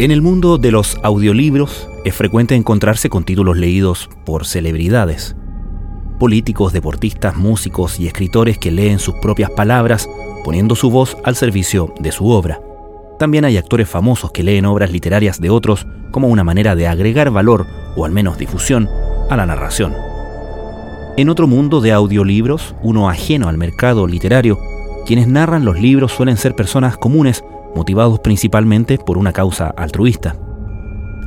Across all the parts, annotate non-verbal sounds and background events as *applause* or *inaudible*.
En el mundo de los audiolibros es frecuente encontrarse con títulos leídos por celebridades. Políticos, deportistas, músicos y escritores que leen sus propias palabras poniendo su voz al servicio de su obra. También hay actores famosos que leen obras literarias de otros como una manera de agregar valor o al menos difusión a la narración. En otro mundo de audiolibros, uno ajeno al mercado literario, quienes narran los libros suelen ser personas comunes motivados principalmente por una causa altruista.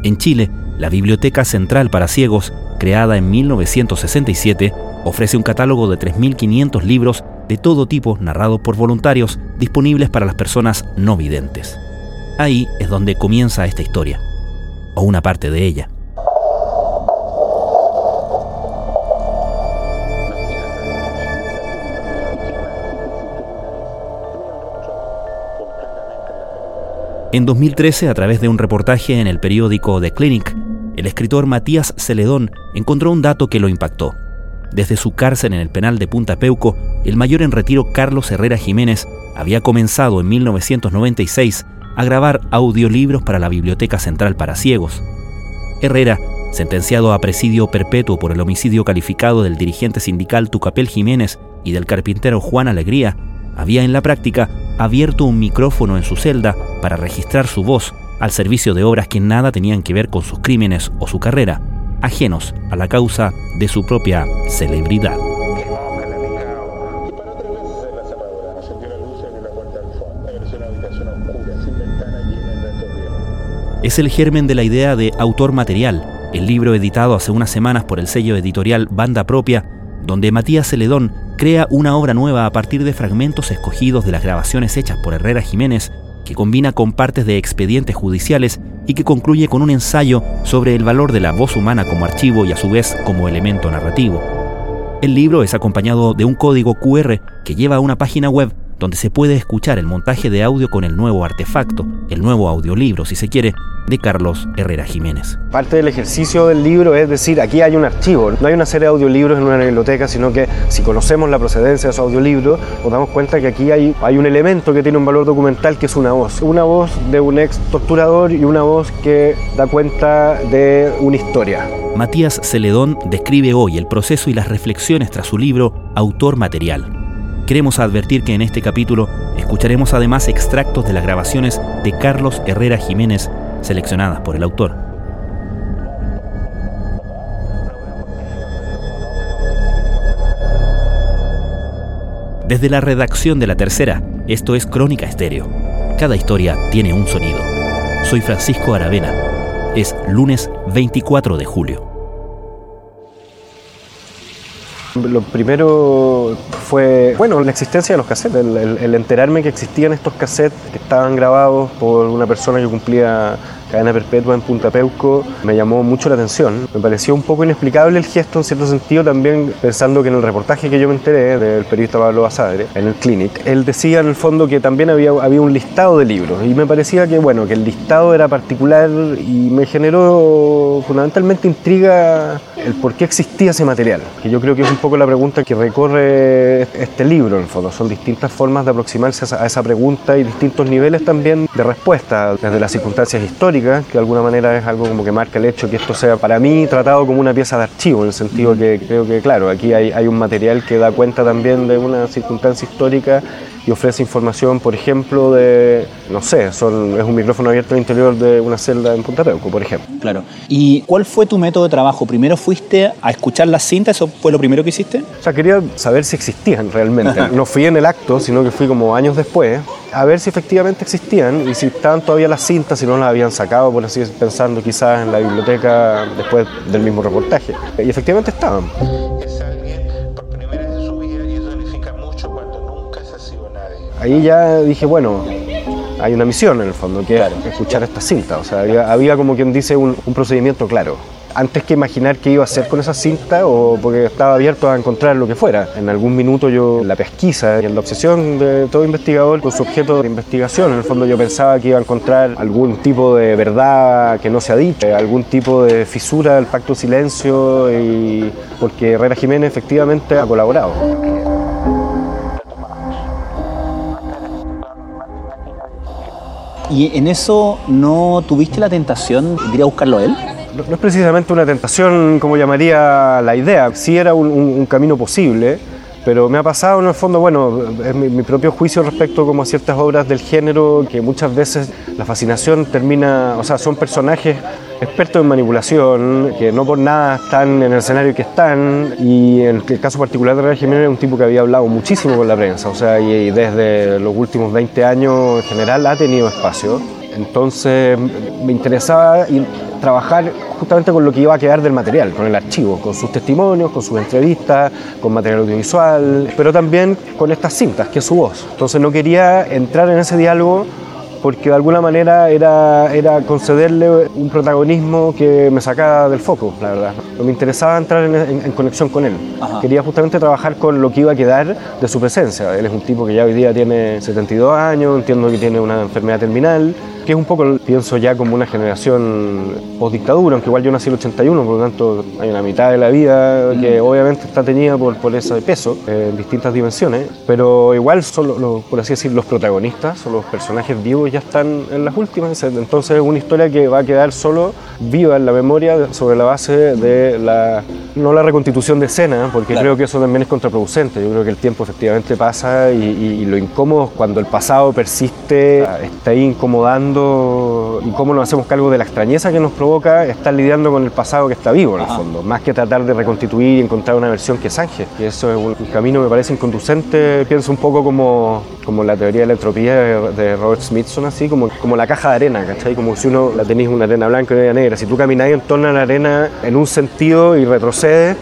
En Chile, la Biblioteca Central para Ciegos, creada en 1967, ofrece un catálogo de 3.500 libros de todo tipo narrados por voluntarios disponibles para las personas no videntes. Ahí es donde comienza esta historia, o una parte de ella. En 2013, a través de un reportaje en el periódico The Clinic, el escritor Matías Celedón encontró un dato que lo impactó. Desde su cárcel en el penal de Punta Peuco, el mayor en retiro Carlos Herrera Jiménez había comenzado en 1996 a grabar audiolibros para la Biblioteca Central para Ciegos. Herrera, sentenciado a presidio perpetuo por el homicidio calificado del dirigente sindical Tucapel Jiménez y del carpintero Juan Alegría, había en la práctica abierto un micrófono en su celda para registrar su voz al servicio de obras que nada tenían que ver con sus crímenes o su carrera, ajenos a la causa de su propia celebridad. Es el germen de la idea de Autor Material, el libro editado hace unas semanas por el sello editorial Banda Propia, donde Matías Celedón crea una obra nueva a partir de fragmentos escogidos de las grabaciones hechas por Herrera Jiménez, que combina con partes de expedientes judiciales y que concluye con un ensayo sobre el valor de la voz humana como archivo y a su vez como elemento narrativo. El libro es acompañado de un código QR que lleva a una página web donde se puede escuchar el montaje de audio con el nuevo artefacto, el nuevo audiolibro, si se quiere, de Carlos Herrera Jiménez. Parte del ejercicio del libro es decir, aquí hay un archivo, no hay una serie de audiolibros en una biblioteca, sino que si conocemos la procedencia de esos audiolibros, nos damos cuenta que aquí hay, hay un elemento que tiene un valor documental que es una voz. Una voz de un ex torturador y una voz que da cuenta de una historia. Matías Celedón describe hoy el proceso y las reflexiones tras su libro Autor Material Queremos advertir que en este capítulo escucharemos además extractos de las grabaciones de Carlos Herrera Jiménez seleccionadas por el autor. Desde la redacción de la tercera, esto es Crónica Estéreo. Cada historia tiene un sonido. Soy Francisco Aravena. Es lunes 24 de julio. Lo primero fue, bueno, la existencia de los cassettes, el, enterarme que existían estos cassettes que estaban grabados por una persona que cumplía cadena perpetua en Punta Peuco me llamó mucho la atención. Me pareció un poco inexplicable el gesto en cierto sentido también pensando que en el reportaje que yo me enteré del periodista Pablo Basadre en el Clinic, él decía en el fondo que también había, había un listado de libros y me parecía que bueno, que el listado era particular y me generó fundamentalmente intriga el por qué existía ese material, que yo creo que es un poco la pregunta que recorre este libro en el fondo. Son distintas formas de aproximarse a esa pregunta y distintos niveles también de respuesta, desde las circunstancias históricas que de alguna manera es algo como que marca el hecho que esto sea para mí tratado como una pieza de archivo, en el sentido que creo que, claro, aquí hay, hay un material que da cuenta también de una circunstancia histórica y ofrece información, por ejemplo, de, no sé, son, es un micrófono abierto al interior de una celda en Punta Peuco, por ejemplo. Claro. ¿Y cuál fue tu método de trabajo? ¿Primero fuiste a escuchar las cintas? ¿Eso fue lo primero que hiciste? O sea, quería saber si existían realmente. no fui en el acto, sino que fui como años después a ver si efectivamente existían y si estaban todavía las cintas, si no las habían sacado, por así pensando quizás en la biblioteca después del mismo reportaje. Y efectivamente estaban. Ahí ya dije, bueno, hay una misión en el fondo, que es escuchar esta cinta. O sea, había, como quien dice un, procedimiento claro. Antes que imaginar qué iba a hacer con esa cinta, o porque estaba abierto a encontrar lo que fuera. En algún minuto yo, en la pesquisa y en la obsesión de todo investigador con su objeto de investigación, en el fondo yo pensaba que iba a encontrar algún tipo de verdad que no se ha dicho, algún tipo de fisura del pacto silencio, y porque Herrera Jiménez efectivamente ha colaborado. ¿Y en eso no tuviste la tentación de ir a buscarlo a él? No, es precisamente una tentación como llamaría la idea, sí era un camino posible pero me ha pasado en el fondo, bueno, es mi, propio juicio respecto como a ciertas obras del género, que muchas veces la fascinación termina, o sea, son personajes expertos en manipulación, que no por nada están en el escenario que están, y en el caso particular de Real Jiménez es un tipo que había hablado muchísimo con la prensa, o sea, y, desde los últimos 20 años en general ha tenido espacio. Entonces me interesaba trabajar justamente con lo que iba a quedar del material, con el archivo, con sus testimonios, con sus entrevistas, con material audiovisual, pero también con estas cintas, que es su voz. Entonces no quería entrar en ese diálogo porque de alguna manera era, era concederle un protagonismo que me sacaba del foco, la verdad. Me interesaba entrar en, conexión con él. Quería justamente trabajar con lo que iba a quedar de su presencia. Él es un tipo que ya hoy día tiene 72 años, entiendo que tiene una enfermedad terminal, que es un poco, pienso ya como una generación post-dictadura, aunque igual yo nací en el 81, por lo tanto hay una mitad de la vida que mm. obviamente está teñida por, por ese peso eh, en distintas dimensiones, pero igual son, por así decir, los protagonistas o los personajes vivos ya están en las últimas, entonces es una historia que va a quedar solo viva en la memoria sobre la base de la, no la reconstitución de escena, porque creo que eso también es contraproducente, yo creo que el tiempo efectivamente pasa y, y lo incómodo cuando el pasado persiste, está ahí incomodando y cómo nos hacemos cargo de la extrañeza que nos provoca estar lidiando con el pasado que está vivo en el fondo, más que tratar de reconstituir y encontrar una versión que zanje. Y eso es un camino que me parece inconducente, pienso un poco como, como la teoría de la entropía de Robert Smithson, así como, como la caja de arena, ¿cachai? Como si uno la tenéis una arena blanca y una arena negra. Si tú camináis en torno a la arena en un sentido y retrocedes,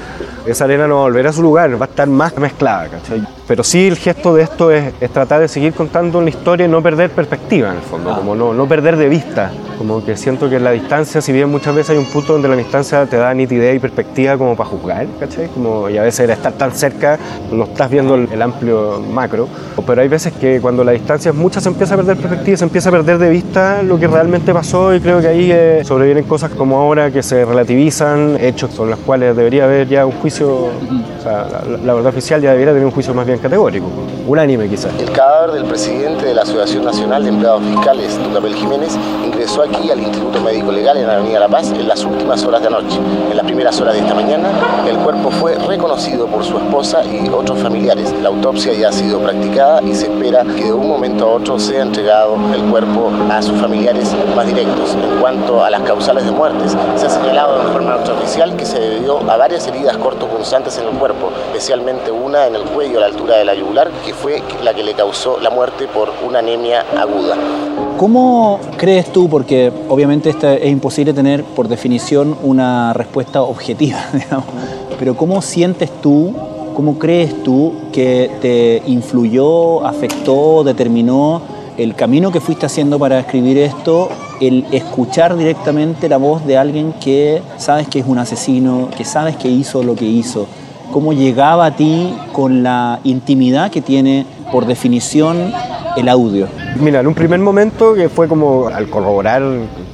esa arena no va a volver a su lugar, va a estar más mezclada, ¿cachai? Pero sí el gesto de esto es, tratar de seguir contando una historia y no perder perspectiva en el fondo, ah. como no, no perder de vista, como que siento que la distancia, si bien muchas veces hay un punto donde la distancia te da nitidez y perspectiva como para juzgar, ¿cachai? Como, y a veces el estar tan cerca no estás viendo el, amplio macro, pero hay veces que cuando la distancia es mucha se empieza a perder perspectiva, se empieza a perder de vista lo que realmente pasó y creo que ahí eh, sobrevienen cosas como ahora que se relativizan, hechos sobre los cuales debería haber ya un juicio, o sea, la, verdad oficial ya debería tener un juicio más bien categórico, unánime quizás. El cadáver del presidente de la Asociación Nacional de Empleados Fiscales, Tucapel Jiménez, ingresó aquí al Instituto Médico Legal en Avenida La Paz en las últimas horas de anoche. En las primeras horas de esta mañana, el cuerpo fue reconocido por su esposa y otros familiares. La autopsia ya ha sido practicada y se espera que de un momento a otro sea entregado el cuerpo a sus familiares más directos. En cuanto a las causales de muertes, se ha señalado de forma oficial que se debió a varias heridas en el cuerpo, especialmente una en el cuello a la altura de la yugular, que fue la que le causó la muerte por una anemia aguda. ¿Cómo crees tú, porque obviamente es imposible tener por definición una respuesta objetiva, *laughs* digamos, pero cómo sientes tú, cómo crees tú que te influyó, afectó, determinó el camino que fuiste haciendo para escribir esto, el escuchar directamente la voz de alguien que sabes que es un asesino, que sabes que hizo lo que hizo? ¿Cómo llegaba a ti con la intimidad que tiene por definición el audio? Mira, en un primer momento que fue como al corroborar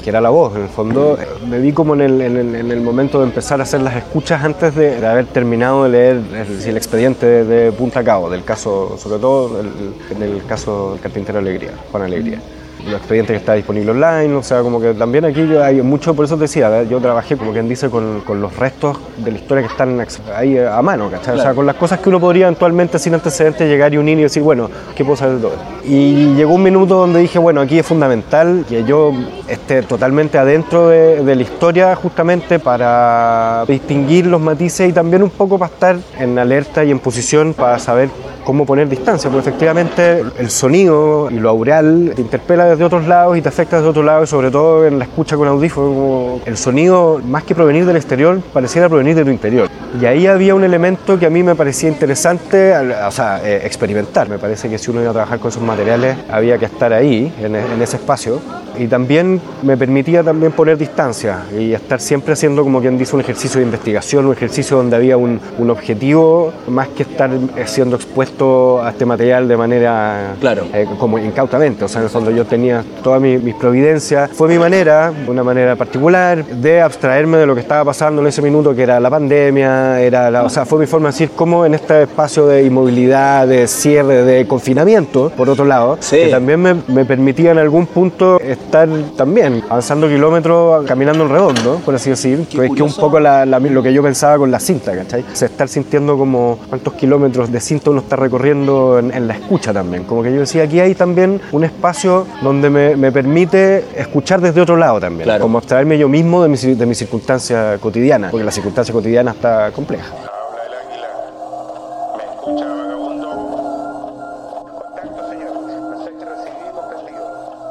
que era la voz, en el fondo me vi como en el, momento de empezar a hacer las escuchas antes de, haber terminado de leer el, expediente de, punta a cabo, del caso, sobre todo en el caso del carpintero Alegría, Juan Alegría los expedientes que está disponible online, o sea, como que también aquí hay mucho, por eso te decía, yo trabajé como quien dice con, con los restos de la historia que están ahí a mano, ¿cachai? O sea, con las cosas que uno podría eventualmente sin antecedentes llegar y unir y decir, bueno, ¿qué puedo saber de todo? Y llegó un minuto donde dije, bueno, aquí es fundamental que yo esté totalmente adentro de, de la historia justamente para distinguir los matices y también un poco para estar en alerta y en posición para saber cómo poner distancia, porque efectivamente el sonido y lo aural te interpela desde otros lados y te afecta desde otro lado, y sobre todo en la escucha con audífono, el sonido, más que provenir del exterior, pareciera provenir de tu interior. Y ahí había un elemento que a mí me parecía interesante, o sea, eh, experimentar. Me parece que si uno iba a trabajar con esos materiales, había que estar ahí, en, en ese espacio. Y también me permitía también poner distancia y estar siempre haciendo, como quien dice, un ejercicio de investigación, un ejercicio donde había un, un objetivo, más que estar siendo expuesto a este material de manera Claro. eh, como incautamente. O sea, fondo yo tenía todas mis, mis providencias. Fue mi manera, una manera particular, de abstraerme de lo que estaba pasando en ese minuto, que era la pandemia, era la, o sea, fue mi forma de decir cómo en este espacio de inmovilidad, de cierre, de confinamiento, por otro lado, Sí. que también me, me permitía en algún punto estar también avanzando kilómetros, caminando en redondo, por así decir, que es que un poco la- la- lo que yo pensaba con la cinta, ¿cachai? O sea, estar sintiendo como cuántos kilómetros de cinta uno está recorriendo en, en la escucha también. Como que yo decía, aquí hay también un espacio donde me, me permite escuchar desde otro lado también, Claro. como abstraerme yo mismo de mi, de mi circunstancia cotidiana, porque la circunstancia cotidiana está compleja.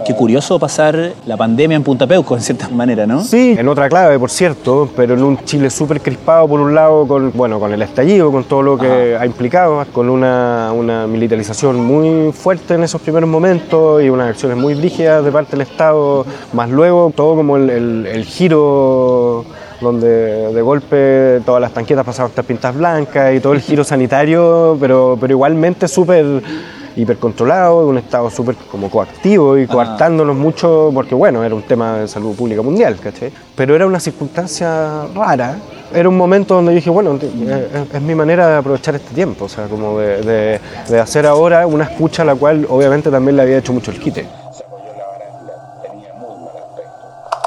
Qué curioso pasar la pandemia en Punta Peuco, en cierta manera, ¿no? Sí, en otra clave, por cierto, pero en un Chile súper crispado por un lado con, bueno, con el estallido, con todo lo que ha implicado, con una, una militarización muy fuerte en esos primeros momentos y unas acciones muy rígidas de parte del Estado, más luego todo como el, el- el giro donde de golpe todas las tanquetas pasaban a estar pintadas blancas y todo el giro sanitario, pero, pero igualmente súper hipercontrolado, un estado súper como coactivo y coartándonos mucho, porque bueno, era un tema de salud pública mundial, ¿cachai? Pero era una circunstancia rara. Era un momento donde yo dije, bueno, es, es- es mi manera de aprovechar este tiempo, o sea, como de, de- de hacer ahora una escucha a la cual obviamente también le había hecho mucho el quite.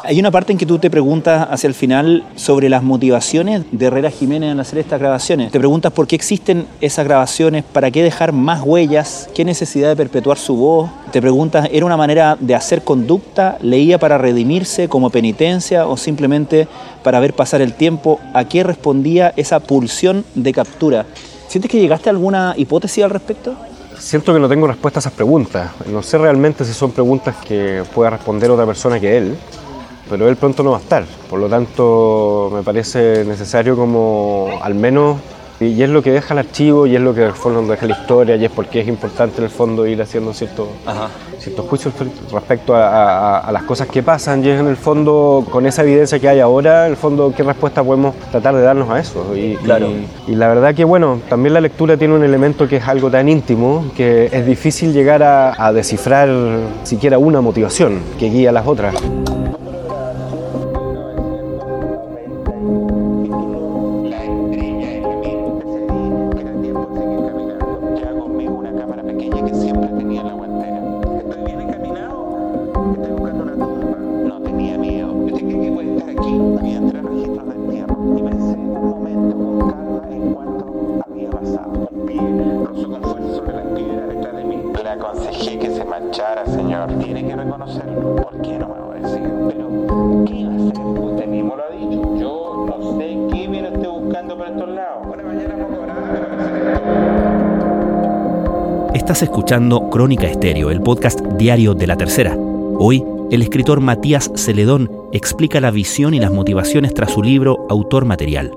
Hay una parte en que tú te preguntas hacia el final sobre las motivaciones de Herrera Jiménez en hacer estas grabaciones. Te preguntas por qué existen esas grabaciones, para qué dejar más huellas, qué necesidad de perpetuar su voz. Te preguntas, ¿era una manera de hacer conducta? ¿Leía para redimirse como penitencia o simplemente para ver pasar el tiempo? ¿A qué respondía esa pulsión de captura? ¿Sientes que llegaste a alguna hipótesis al respecto? Siento que no tengo respuesta a esas preguntas. No sé realmente si son preguntas que pueda responder otra persona que él, pero él pronto no va a estar. Por lo tanto, me parece necesario como al menos, y es lo que deja el archivo, y es lo que en el fondo deja la historia, y es porque es importante en el fondo ir haciendo ciertos juicios respecto a, a- a las cosas que pasan, y es en el fondo, con esa evidencia que hay ahora, en el fondo, qué respuesta podemos tratar de darnos a eso. Y, Claro. y- y la verdad que, bueno, también la lectura tiene un elemento que es algo tan íntimo que es difícil llegar a, a descifrar siquiera una motivación que guía a las otras. Lados. Una mañana poco. Estás escuchando Crónica Estéreo, el podcast diario de la tercera. Hoy, el escritor Matías Celedón explica la visión y las motivaciones tras su libro Autor Material.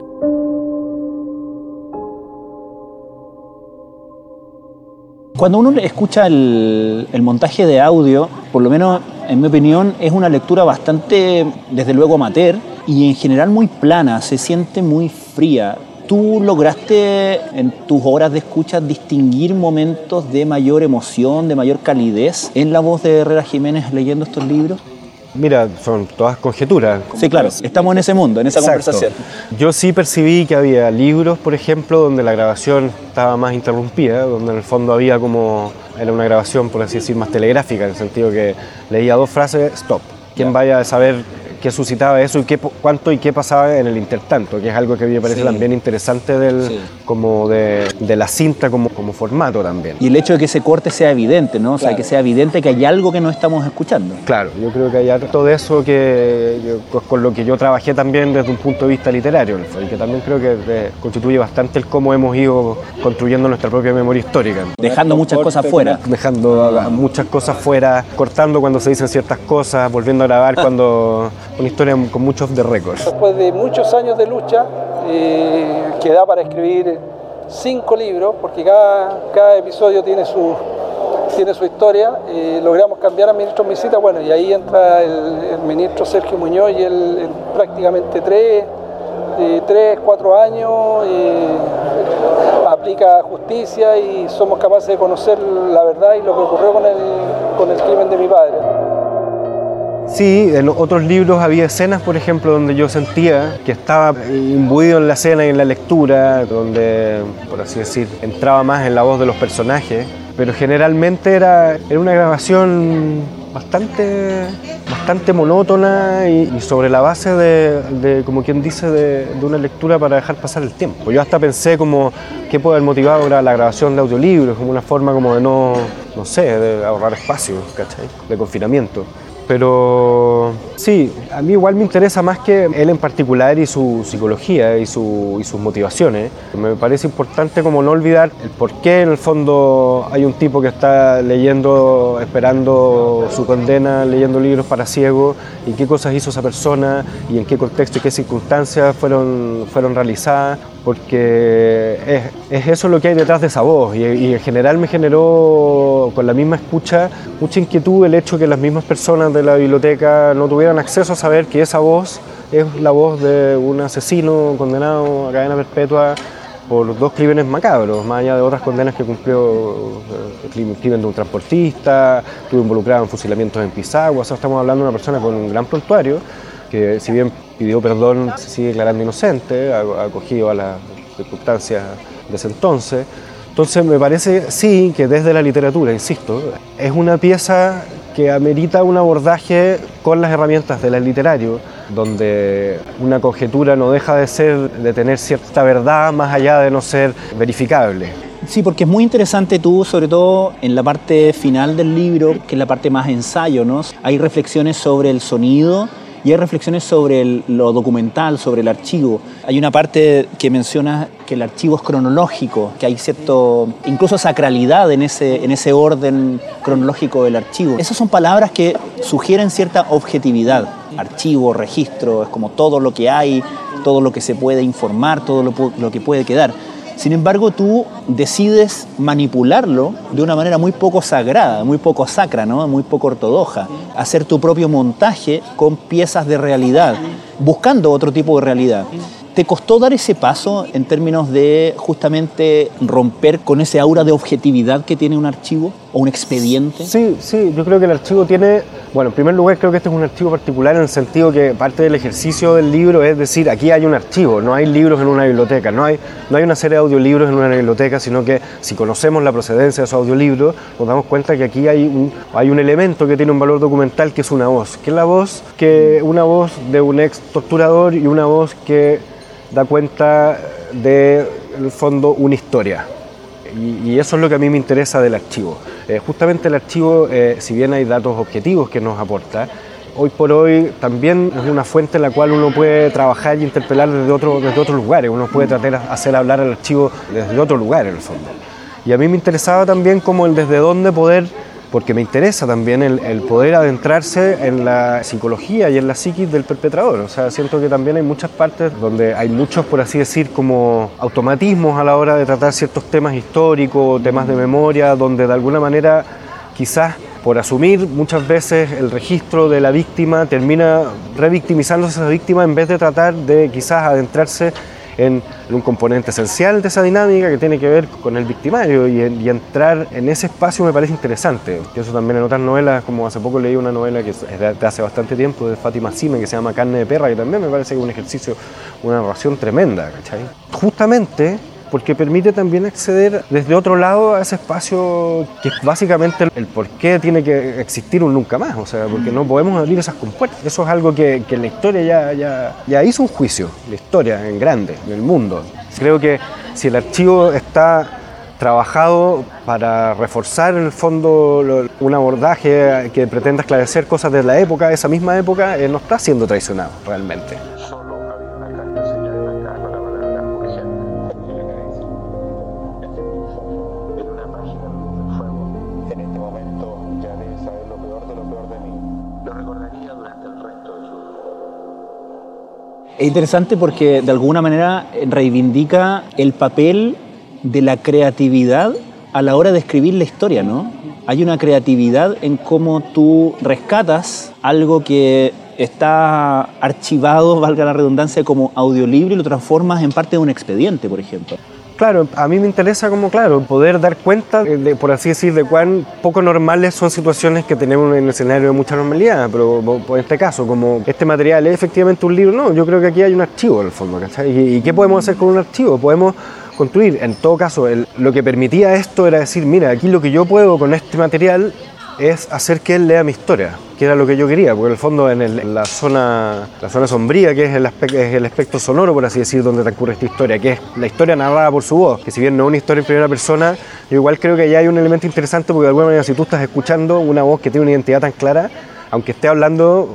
Cuando uno escucha el, el montaje de audio, por lo menos en mi opinión, es una lectura bastante, desde luego, amateur y en general muy plana, se siente muy fría. ¿Tú lograste en tus horas de escucha distinguir momentos de mayor emoción, de mayor calidez en la voz de Herrera Jiménez leyendo estos libros? Mira, son todas conjeturas. Sí, claro, estamos en ese mundo, en esa Exacto. conversación. Yo sí percibí que había libros, por ejemplo, donde la grabación estaba más interrumpida, donde en el fondo había como, era una grabación, por así decir, más telegráfica, en el sentido que leía dos frases, stop. ¿Quién vaya a saber qué suscitaba eso y qué, cuánto y qué pasaba en el intertanto? Que es algo que a mí me parece Sí. también interesante del, Sí. como de, de la cinta como, como formato también. Y el hecho de que ese corte sea evidente, ¿no? O sea, que sea evidente que hay algo que no estamos escuchando. Claro, yo creo que hay harto de eso que yo- pues, con lo que yo trabajé también desde un punto de vista literario, y que también creo que eh, constituye bastante el cómo hemos ido construyendo nuestra propia memoria histórica. Dejando muchas cosas fuera. Dejando a- a muchas cosas fuera, cortando cuando se dicen ciertas cosas, volviendo a grabar *laughs* cuando una historia con muchos off the. Después de muchos años de lucha, eh, que da para escribir cinco libros, porque cada, cada episodio tiene su, tiene su historia, eh, logramos cambiar al ministro Misita, bueno, y ahí entra el, ministro Sergio Muñoz y él en prácticamente tres de 3, 4 años eh, aplica justicia y somos capaces de conocer la verdad y lo que ocurrió con el, con el crimen de mi padre. Sí, en otros libros había escenas, por ejemplo, donde yo sentía que estaba imbuido en la escena y en la lectura, donde, por así decir, entraba más en la voz de los personajes, pero generalmente era, era una grabación bastante, bastante monótona y, y sobre la base de, de, como quien dice, de, de, una lectura para dejar pasar el tiempo. Yo hasta pensé como qué puede haber motivado la, grabación de audiolibros, como una forma como de no, no sé, de ahorrar espacio, ¿cachai? De confinamiento. Pero sí, a mí igual me interesa más que él en particular y su psicología y, su, y, sus motivaciones. Me parece importante como no olvidar el por qué en el fondo hay un tipo que está leyendo, esperando su condena, leyendo libros para ciegos y qué cosas hizo esa persona y en qué contexto y qué circunstancias fueron, fueron realizadas porque es, es, eso lo que hay detrás de esa voz y, en general me generó con la misma escucha mucha inquietud el hecho que las mismas personas de la biblioteca no tuvieran acceso a saber que esa voz es la voz de un asesino condenado a cadena perpetua por dos crímenes macabros, más allá de otras condenas que cumplió el crimen de un transportista, estuvo involucrado en fusilamientos en Pisagua, o sea, estamos hablando de una persona con un gran prontuario que si bien pidió perdón, se sigue declarando inocente, acogido a las circunstancias de ese entonces. Entonces me parece, sí, que desde la literatura, insisto, es una pieza que amerita un abordaje con las herramientas del literario, donde una conjetura no deja de ser, de tener cierta verdad más allá de no ser verificable. Sí, porque es muy interesante tú, sobre todo en la parte final del libro, que es la parte más ensayo, ¿no? Hay reflexiones sobre el sonido y hay reflexiones sobre lo documental, sobre el archivo. Hay una parte que menciona que el archivo es cronológico, que hay cierto, incluso sacralidad en ese, en ese orden cronológico del archivo. Esas son palabras que sugieren cierta objetividad. Archivo, registro, es como todo lo que hay, todo lo que se puede informar, todo lo, lo que puede quedar. Sin embargo, tú decides manipularlo de una manera muy poco sagrada, muy poco sacra, ¿no? muy poco ortodoxa. Hacer tu propio montaje con piezas de realidad, buscando otro tipo de realidad. ¿Te costó dar ese paso en términos de justamente romper con ese aura de objetividad que tiene un archivo o un expediente? Sí, sí, yo creo que el archivo tiene, bueno, en primer lugar creo que este es un archivo particular en el sentido que parte del ejercicio del libro es decir, aquí hay un archivo, no hay libros en una biblioteca, no hay, no hay una serie de audiolibros en una biblioteca, sino que si conocemos la procedencia de esos audiolibros, nos damos cuenta que aquí hay un, hay un elemento que tiene un valor documental que es una voz, que es la voz, que una voz de un ex torturador y una voz que da cuenta de, en el fondo, una historia. Y, y, eso es lo que a mí me interesa del archivo. Eh, justamente el archivo, eh, si bien hay datos objetivos que nos aporta, hoy por hoy también es una fuente en la cual uno puede trabajar y interpelar desde, desde otros lugares, uno puede tratar de hacer hablar al archivo desde otro lugar en el fondo. Y a mí me interesaba también como el desde dónde poder porque me interesa también el, poder adentrarse en la psicología y en la psiquis del perpetrador. O sea, siento que también hay muchas partes donde hay muchos, por así decir, como automatismos a la hora de tratar ciertos temas históricos, temas de memoria, donde de alguna manera quizás por asumir muchas veces el registro de la víctima termina revictimizándose a esa víctima en vez de tratar de quizás adentrarse en, un componente esencial de esa dinámica que tiene que ver con el victimario y, y, entrar en ese espacio me parece interesante. Pienso también en otras novelas, como hace poco leí una novela que es de, de hace bastante tiempo de Fátima Sime que se llama Carne de Perra, que también me parece que es un ejercicio, una narración tremenda, ¿cachai? Justamente porque permite también acceder desde otro lado a ese espacio que es básicamente el por qué tiene que existir un nunca más, o sea, porque no podemos abrir esas compuertas. Eso es algo que, que la historia ya, ya, ya hizo un juicio, la historia en grande, en el mundo. Creo que si el archivo está trabajado para reforzar en el fondo un abordaje que pretenda esclarecer cosas de la época, esa misma época, eh, no está siendo traicionado realmente. Es interesante porque de alguna manera reivindica el papel de la creatividad a la hora de escribir la historia, ¿no? Hay una creatividad en cómo tú rescatas algo que está archivado, *laughs* valga la redundancia, como audiolibro y lo transformas en parte de un expediente, por ejemplo. Claro, a mí me interesa como, claro, poder dar cuenta, de, por así decir, de cuán poco normales son situaciones que tenemos en el escenario de mucha normalidad, pero en este caso, como este material es efectivamente un libro, no, yo creo que aquí hay un archivo en el fondo, ¿cachai? ¿Y, qué podemos hacer con un archivo? Podemos construir, en todo caso, lo que permitía esto era decir, mira, aquí lo que yo puedo con este material es hacer que él lea mi historia, que era lo que yo quería, porque en el fondo en, la, zona, la zona sombría, que es el, aspecto, es el aspecto sonoro, por así decir, donde transcurre esta historia, que es la historia narrada por su voz, que si bien no es una historia en primera persona, yo igual creo que ya hay un elemento interesante, porque de alguna manera si tú estás escuchando una voz que tiene una identidad tan clara, aunque esté hablando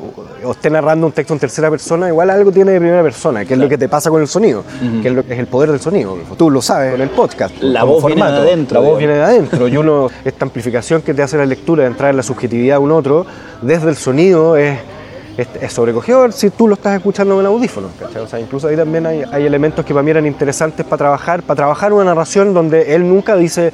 o esté narrando un texto en tercera persona, igual algo tiene de primera persona, que es lo que te pasa con el sonido, que es, lo- es el poder del sonido. Tú lo sabes en el podcast. La voz viene de adentro, La voz viene de adentro y *laughs* uno, esta amplificación que te hace la lectura, de entrar en la subjetividad de un otro, desde el sonido es, es, sobrecogedor si tú lo estás escuchando con audífonos. ¿cachai? O sea, incluso ahí también hay, hay elementos que para mí eran interesantes para trabajar, para trabajar una narración donde él nunca dice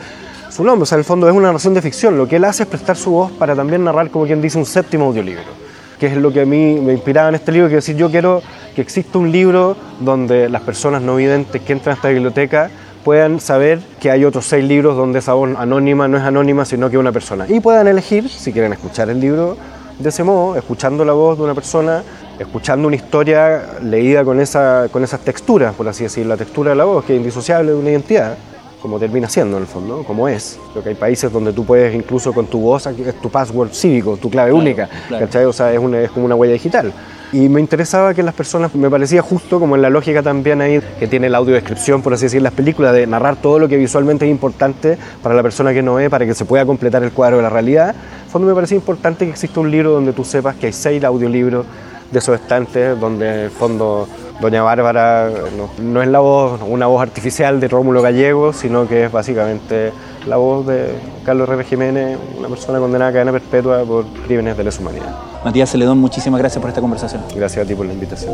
su nombre, o sea, en el fondo es una narración de ficción, lo que él hace es prestar su voz para también narrar, como quien dice, un séptimo audiolibro que es lo que a mí me inspiraba en este libro, que decir, yo quiero que exista un libro donde las personas no videntes que entran a esta biblioteca puedan saber que hay otros seis libros donde esa voz anónima no es anónima, sino que una persona. Y puedan elegir, si quieren escuchar el libro de ese modo, escuchando la voz de una persona, escuchando una historia leída con, esa, con esas texturas, por así decirlo, la textura de la voz, que es indisociable de una identidad como termina siendo en el fondo, como es. Creo que hay países donde tú puedes incluso con tu voz, es tu password cívico, tu clave única, claro. ¿cachai? O sea, es, una- es como una huella digital. Y me interesaba que las personas, me parecía justo como en la lógica también ahí, que tiene la audiodescripción, por así decir, las películas, de narrar todo lo que visualmente es importante para la persona que no ve, para que se pueda completar el cuadro de la realidad. En fondo me parecía importante que exista un libro donde tú sepas que hay seis audiolibros de esos estantes, donde en fondo Doña Bárbara no, no es la voz, una voz artificial de Rómulo Gallego, sino que es básicamente la voz de Carlos R. Jiménez, una persona condenada a cadena perpetua por crímenes de lesa humanidad. Matías Celedón, muchísimas gracias por esta conversación. Gracias a ti por la invitación.